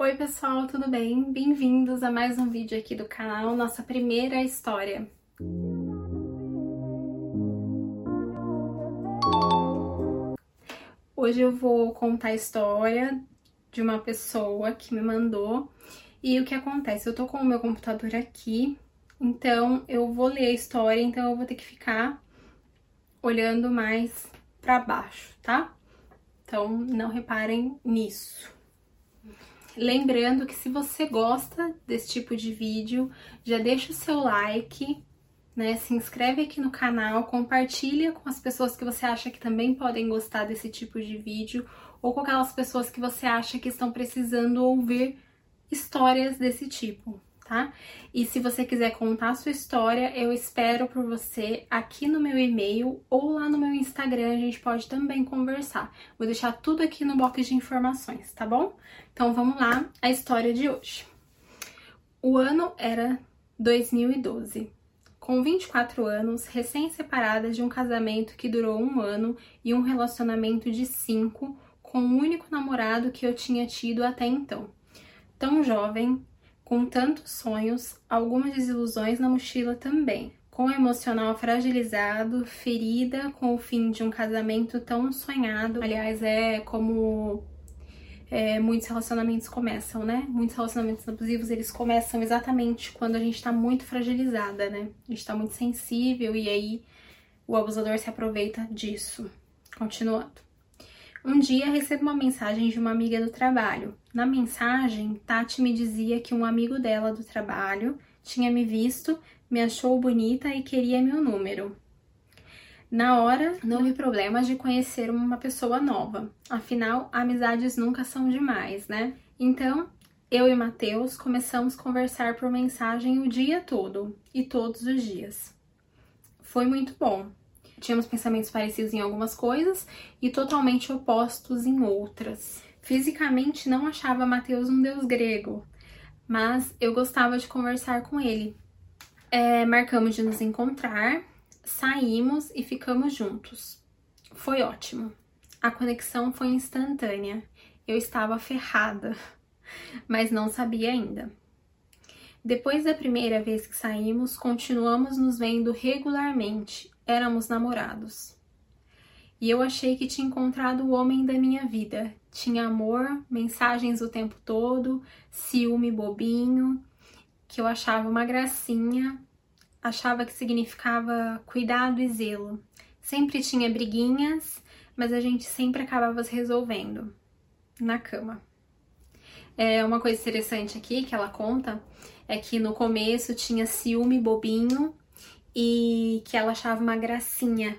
Oi pessoal, tudo bem? Bem-vindos a mais um vídeo aqui do canal, nossa primeira história. Hoje eu vou contar a história de uma pessoa que me mandou e o que acontece? Eu tô com o meu computador aqui, então eu vou ler a história, então eu vou ter que ficar olhando mais para baixo, tá? Então não reparem nisso. Lembrando que se você gosta desse tipo de vídeo, já deixa o seu like, né? Se inscreve aqui no canal, compartilha com as pessoas que você acha que também podem gostar desse tipo de vídeo ou com aquelas pessoas que você acha que estão precisando ouvir histórias desse tipo, tá? E se você quiser contar a sua história, eu espero por você aqui no meu e-mail ou lá no meu Instagram, a gente pode também conversar. Vou deixar tudo aqui no box de informações, tá bom? Então vamos lá, a história de hoje. O ano era 2012. Com 24 anos, recém-separada de um casamento que durou um ano e um relacionamento de cinco com o único namorado que eu tinha tido até então. Tão jovem, com tantos sonhos, algumas desilusões na mochila também. Com o emocional fragilizado, ferida com o fim de um casamento tão sonhado. Aliás, é como é, muitos relacionamentos começam, né? Muitos relacionamentos abusivos, eles começam exatamente quando a gente tá muito fragilizada, né? A gente tá muito sensível e aí o abusador se aproveita disso. Continuando. Um dia recebo uma mensagem de uma amiga do trabalho. Na mensagem, Tati me dizia que um amigo dela do trabalho tinha me visto, me achou bonita e queria meu número. Na hora, não vi problemas de conhecer uma pessoa nova. Afinal, amizades nunca são demais, né? Então, eu e Matheus começamos a conversar por mensagem o dia todo e todos os dias. Foi muito bom tínhamos pensamentos parecidos em algumas coisas e totalmente opostos em outras. Fisicamente não achava Mateus um deus grego, mas eu gostava de conversar com ele. É, marcamos de nos encontrar, saímos e ficamos juntos. Foi ótimo. A conexão foi instantânea. Eu estava ferrada, mas não sabia ainda. Depois da primeira vez que saímos, continuamos nos vendo regularmente éramos namorados. E eu achei que tinha encontrado o homem da minha vida. Tinha amor, mensagens o tempo todo, ciúme bobinho, que eu achava uma gracinha, achava que significava cuidado e zelo. Sempre tinha briguinhas, mas a gente sempre acabava se resolvendo na cama. É uma coisa interessante aqui que ela conta é que no começo tinha ciúme bobinho e que ela achava uma gracinha.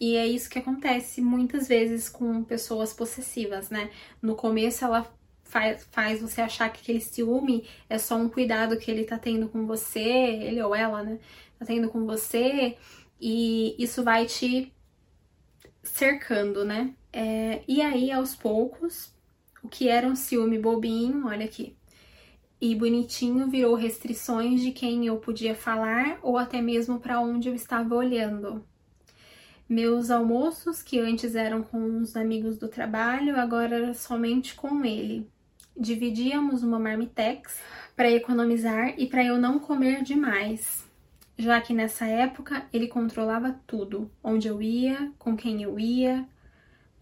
E é isso que acontece muitas vezes com pessoas possessivas, né? No começo ela faz, faz você achar que aquele ciúme é só um cuidado que ele tá tendo com você, ele ou ela, né? Tá tendo com você, e isso vai te cercando, né? É, e aí, aos poucos, o que era um ciúme bobinho, olha aqui, e bonitinho virou restrições de quem eu podia falar ou até mesmo para onde eu estava olhando. Meus almoços, que antes eram com os amigos do trabalho, agora era somente com ele. Dividíamos uma marmitex para economizar e para eu não comer demais, já que nessa época ele controlava tudo, onde eu ia, com quem eu ia,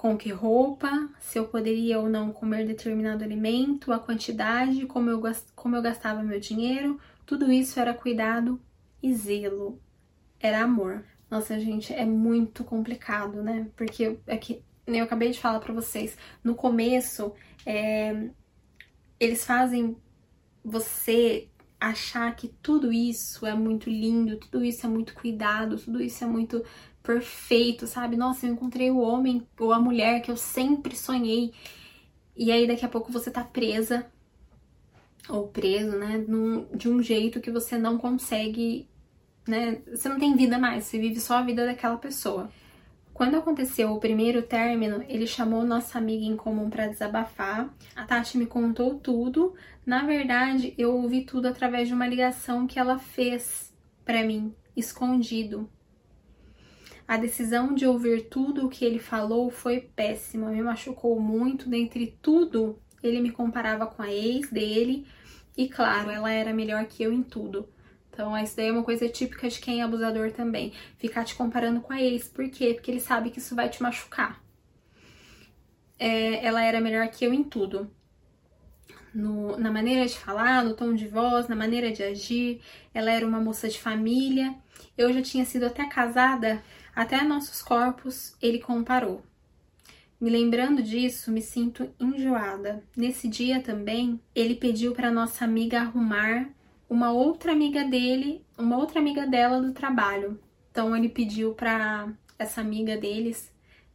com que roupa, se eu poderia ou não comer determinado alimento, a quantidade, como eu, como eu gastava meu dinheiro, tudo isso era cuidado e zelo, era amor. Nossa, gente, é muito complicado, né? Porque é que eu acabei de falar para vocês, no começo, é, eles fazem você achar que tudo isso é muito lindo, tudo isso é muito cuidado, tudo isso é muito perfeito, sabe? Nossa, eu encontrei o homem ou a mulher que eu sempre sonhei. E aí daqui a pouco você tá presa ou preso, né, num, de um jeito que você não consegue, né? Você não tem vida mais, você vive só a vida daquela pessoa. Quando aconteceu o primeiro término, ele chamou nossa amiga em comum para desabafar. A Tati me contou tudo. Na verdade, eu ouvi tudo através de uma ligação que ela fez para mim, escondido. A decisão de ouvir tudo o que ele falou foi péssima, me machucou muito. Dentre tudo ele me comparava com a ex dele, e claro, ela era melhor que eu em tudo. Então, isso daí é uma coisa típica de quem é abusador também. Ficar te comparando com a ex. Por quê? Porque ele sabe que isso vai te machucar. É, ela era melhor que eu em tudo. No, na maneira de falar, no tom de voz, na maneira de agir. Ela era uma moça de família. Eu já tinha sido até casada, até nossos corpos ele comparou. Me lembrando disso, me sinto enjoada. Nesse dia também, ele pediu para nossa amiga arrumar uma outra amiga dele, uma outra amiga dela do trabalho. Então ele pediu para essa amiga deles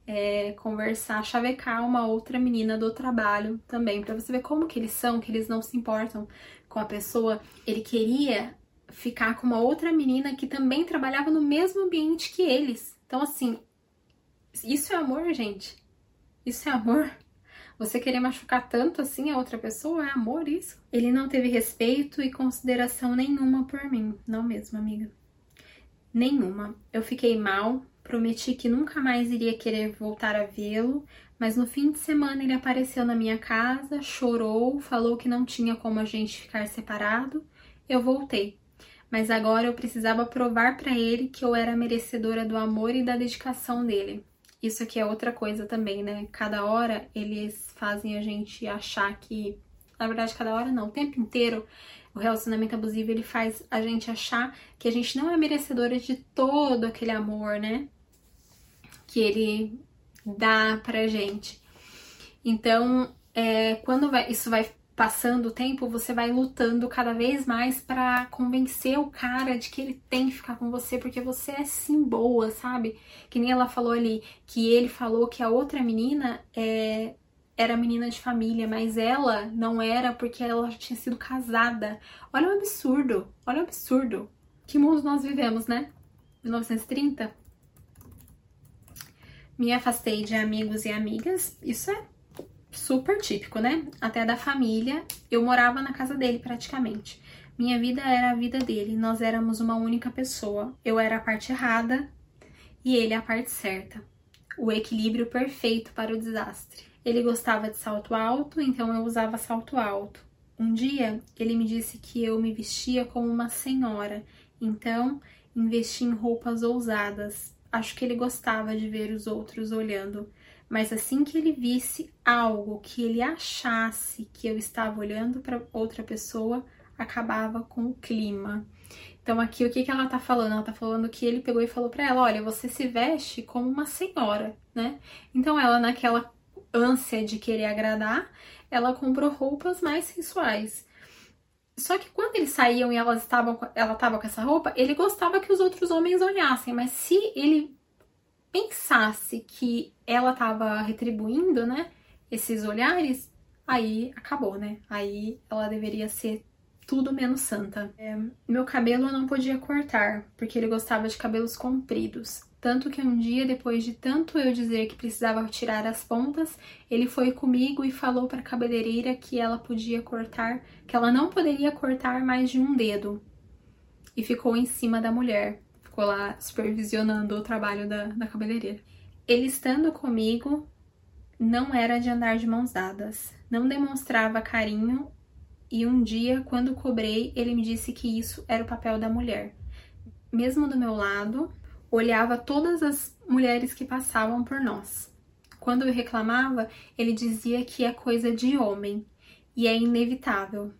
é, conversar, chavecar uma outra menina do trabalho também, para você ver como que eles são, que eles não se importam com a pessoa. Ele queria ficar com uma outra menina que também trabalhava no mesmo ambiente que eles. Então assim, isso é amor, gente. Isso é amor? Você querer machucar tanto assim a outra pessoa é amor isso? Ele não teve respeito e consideração nenhuma por mim, não mesmo, amiga. Nenhuma. Eu fiquei mal, prometi que nunca mais iria querer voltar a vê-lo, mas no fim de semana ele apareceu na minha casa, chorou, falou que não tinha como a gente ficar separado. Eu voltei. Mas agora eu precisava provar para ele que eu era merecedora do amor e da dedicação dele. Isso aqui é outra coisa também, né? Cada hora eles fazem a gente achar que. Na verdade, cada hora não, o tempo inteiro o relacionamento abusivo ele faz a gente achar que a gente não é merecedora de todo aquele amor, né? Que ele dá pra gente. Então, é, quando vai, isso vai passando o tempo, você vai lutando cada vez mais para convencer o cara de que ele tem que ficar com você, porque você é sim boa, sabe? Que nem ela falou ali, que ele falou que a outra menina é, era menina de família, mas ela não era porque ela tinha sido casada. Olha o absurdo, olha o absurdo. Que mundo nós vivemos, né? 1930? Me afastei de amigos e amigas, isso é super típico, né? Até da família. Eu morava na casa dele praticamente. Minha vida era a vida dele, nós éramos uma única pessoa. Eu era a parte errada e ele a parte certa. O equilíbrio perfeito para o desastre. Ele gostava de salto alto, então eu usava salto alto. Um dia ele me disse que eu me vestia como uma senhora, então investi em roupas ousadas. Acho que ele gostava de ver os outros olhando mas assim que ele visse algo que ele achasse que eu estava olhando para outra pessoa, acabava com o clima. Então aqui o que, que ela tá falando? Ela tá falando que ele pegou e falou para ela, olha, você se veste como uma senhora, né? Então ela naquela ânsia de querer agradar, ela comprou roupas mais sensuais. Só que quando eles saíam e elas estavam, ela estava com essa roupa, ele gostava que os outros homens olhassem, mas se ele pensasse que ela estava retribuindo, né, esses olhares, aí acabou, né? Aí ela deveria ser tudo menos santa. É, meu cabelo eu não podia cortar, porque ele gostava de cabelos compridos. Tanto que um dia, depois de tanto eu dizer que precisava tirar as pontas, ele foi comigo e falou para a cabeleireira que ela podia cortar, que ela não poderia cortar mais de um dedo. E ficou em cima da mulher ficou lá supervisionando o trabalho da, da cabeleireira. Ele estando comigo não era de andar de mãos dadas, não demonstrava carinho e um dia, quando cobrei, ele me disse que isso era o papel da mulher. Mesmo do meu lado, olhava todas as mulheres que passavam por nós. Quando eu reclamava, ele dizia que é coisa de homem e é inevitável.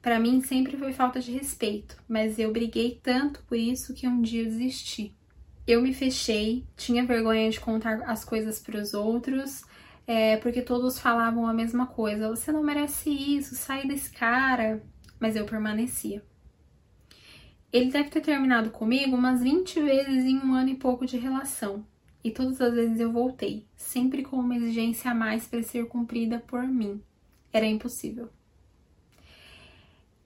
Para mim sempre foi falta de respeito, mas eu briguei tanto por isso que um dia desisti. Eu me fechei, tinha vergonha de contar as coisas para os outros, é, porque todos falavam a mesma coisa. Você não merece isso, sai desse cara. Mas eu permanecia. Ele deve ter terminado comigo umas 20 vezes em um ano e pouco de relação. E todas as vezes eu voltei, sempre com uma exigência a mais para ser cumprida por mim. Era impossível.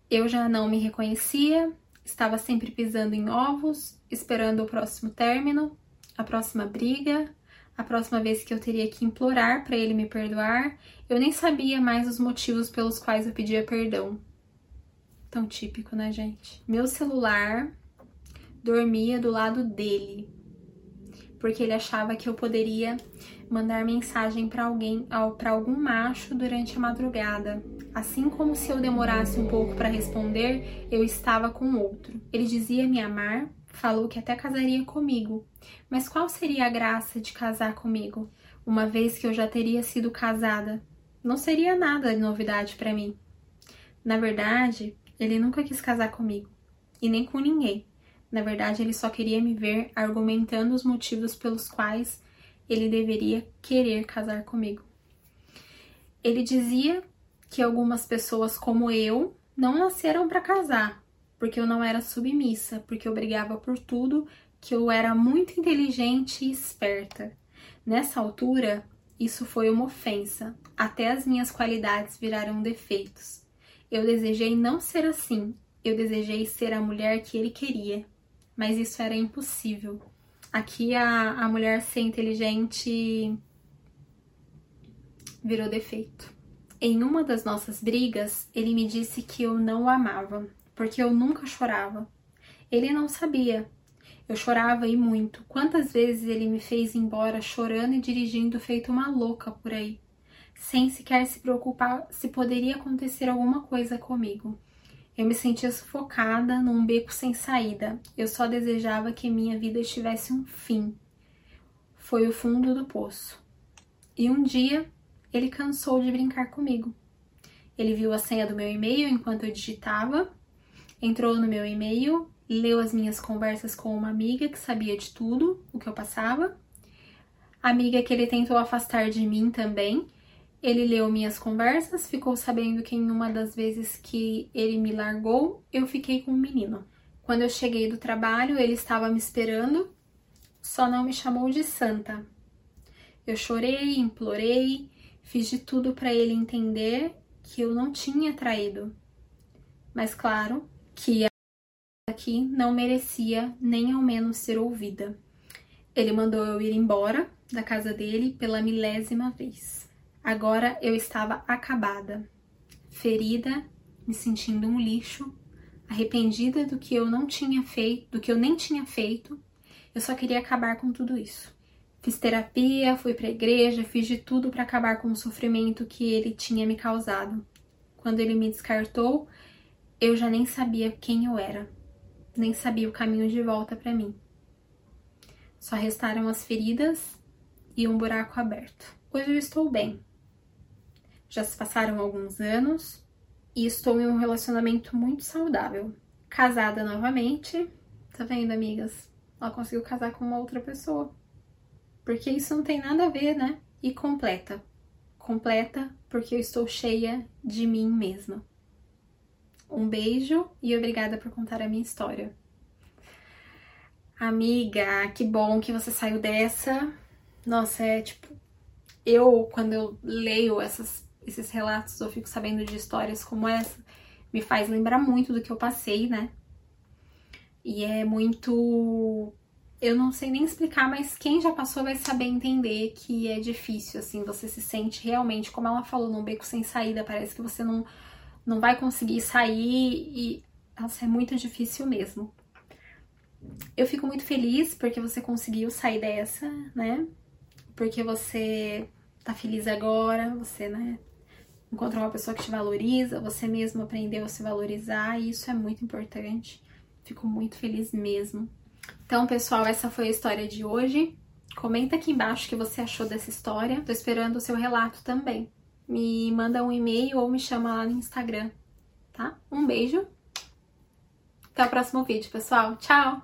Eu já não me reconhecia, estava sempre pisando em ovos, esperando o próximo término, a próxima briga, a próxima vez que eu teria que implorar para ele me perdoar. Eu nem sabia mais os motivos pelos quais eu pedia perdão. Tão típico, né, gente? Meu celular dormia do lado dele. Porque ele achava que eu poderia mandar mensagem para alguém, para algum macho durante a madrugada. Assim como se eu demorasse um pouco para responder, eu estava com outro. Ele dizia me amar, falou que até casaria comigo. Mas qual seria a graça de casar comigo, uma vez que eu já teria sido casada? Não seria nada de novidade para mim. Na verdade, ele nunca quis casar comigo, e nem com ninguém. Na verdade, ele só queria me ver argumentando os motivos pelos quais ele deveria querer casar comigo. Ele dizia que algumas pessoas como eu não nasceram para casar, porque eu não era submissa, porque eu brigava por tudo, que eu era muito inteligente e esperta. Nessa altura, isso foi uma ofensa, até as minhas qualidades viraram defeitos. Eu desejei não ser assim, eu desejei ser a mulher que ele queria, mas isso era impossível. Aqui a, a mulher ser inteligente virou defeito. Em uma das nossas brigas, ele me disse que eu não o amava, porque eu nunca chorava. Ele não sabia. Eu chorava e muito. Quantas vezes ele me fez embora chorando e dirigindo feito uma louca por aí, sem sequer se preocupar se poderia acontecer alguma coisa comigo. Eu me sentia sufocada num beco sem saída. Eu só desejava que minha vida tivesse um fim. Foi o fundo do poço. E um dia ele cansou de brincar comigo. Ele viu a senha do meu e-mail enquanto eu digitava, entrou no meu e-mail, leu as minhas conversas com uma amiga que sabia de tudo o que eu passava, amiga que ele tentou afastar de mim também ele leu minhas conversas, ficou sabendo que em uma das vezes que ele me largou, eu fiquei com um menino. Quando eu cheguei do trabalho, ele estava me esperando, só não me chamou de santa. Eu chorei, implorei, fiz de tudo para ele entender que eu não tinha traído. Mas claro que aqui não merecia nem ao menos ser ouvida. Ele mandou eu ir embora da casa dele pela milésima vez. Agora eu estava acabada, ferida, me sentindo um lixo, arrependida do que eu não tinha feito, do que eu nem tinha feito. Eu só queria acabar com tudo isso. Fiz terapia, fui para a igreja, fiz de tudo para acabar com o sofrimento que ele tinha me causado. Quando ele me descartou, eu já nem sabia quem eu era, nem sabia o caminho de volta para mim. Só restaram as feridas e um buraco aberto. Hoje eu estou bem, já se passaram alguns anos e estou em um relacionamento muito saudável. Casada novamente. Tá vendo, amigas? Ela conseguiu casar com uma outra pessoa. Porque isso não tem nada a ver, né? E completa. Completa porque eu estou cheia de mim mesma. Um beijo e obrigada por contar a minha história. Amiga, que bom que você saiu dessa. Nossa, é tipo. Eu, quando eu leio essas esses relatos, eu fico sabendo de histórias como essa, me faz lembrar muito do que eu passei, né? E é muito. Eu não sei nem explicar, mas quem já passou vai saber entender que é difícil, assim, você se sente realmente, como ela falou, num beco sem saída, parece que você não, não vai conseguir sair e. Nossa, é muito difícil mesmo. Eu fico muito feliz porque você conseguiu sair dessa, né? Porque você tá feliz agora, você, né, encontrou uma pessoa que te valoriza, você mesmo aprendeu a se valorizar e isso é muito importante. Fico muito feliz mesmo. Então, pessoal, essa foi a história de hoje. Comenta aqui embaixo o que você achou dessa história. Tô esperando o seu relato também. Me manda um e-mail ou me chama lá no Instagram, tá? Um beijo. Até o próximo vídeo, pessoal. Tchau!